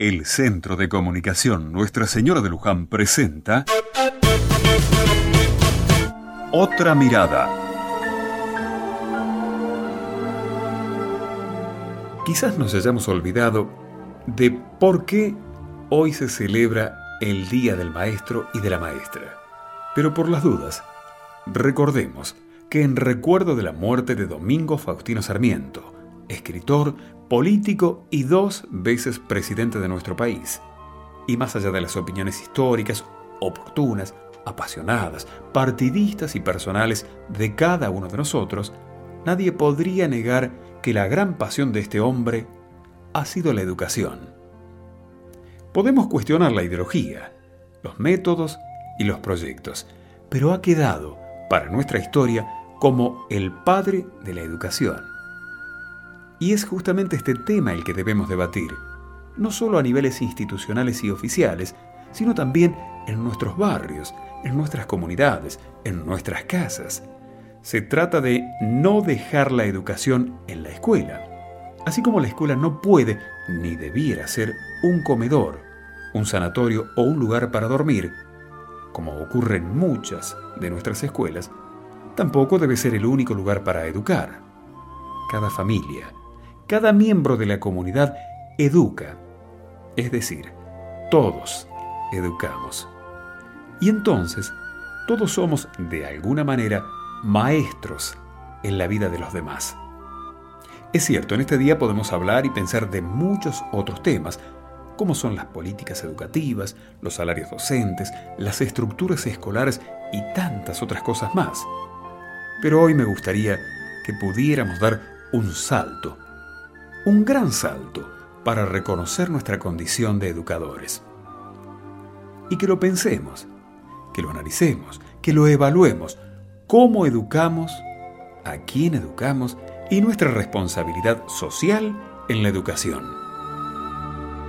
El Centro de Comunicación Nuestra Señora de Luján presenta Otra Mirada. Quizás nos hayamos olvidado de por qué hoy se celebra el Día del Maestro y de la Maestra. Pero por las dudas, recordemos que en recuerdo de la muerte de Domingo Faustino Sarmiento, escritor, político y dos veces presidente de nuestro país. Y más allá de las opiniones históricas, oportunas, apasionadas, partidistas y personales de cada uno de nosotros, nadie podría negar que la gran pasión de este hombre ha sido la educación. Podemos cuestionar la ideología, los métodos y los proyectos, pero ha quedado, para nuestra historia, como el padre de la educación. Y es justamente este tema el que debemos debatir, no solo a niveles institucionales y oficiales, sino también en nuestros barrios, en nuestras comunidades, en nuestras casas. Se trata de no dejar la educación en la escuela, así como la escuela no puede ni debiera ser un comedor, un sanatorio o un lugar para dormir, como ocurre en muchas de nuestras escuelas, tampoco debe ser el único lugar para educar. Cada familia, cada miembro de la comunidad educa, es decir, todos educamos. Y entonces, todos somos, de alguna manera, maestros en la vida de los demás. Es cierto, en este día podemos hablar y pensar de muchos otros temas, como son las políticas educativas, los salarios docentes, las estructuras escolares y tantas otras cosas más. Pero hoy me gustaría que pudiéramos dar un salto un gran salto para reconocer nuestra condición de educadores. Y que lo pensemos, que lo analicemos, que lo evaluemos, cómo educamos, a quién educamos y nuestra responsabilidad social en la educación.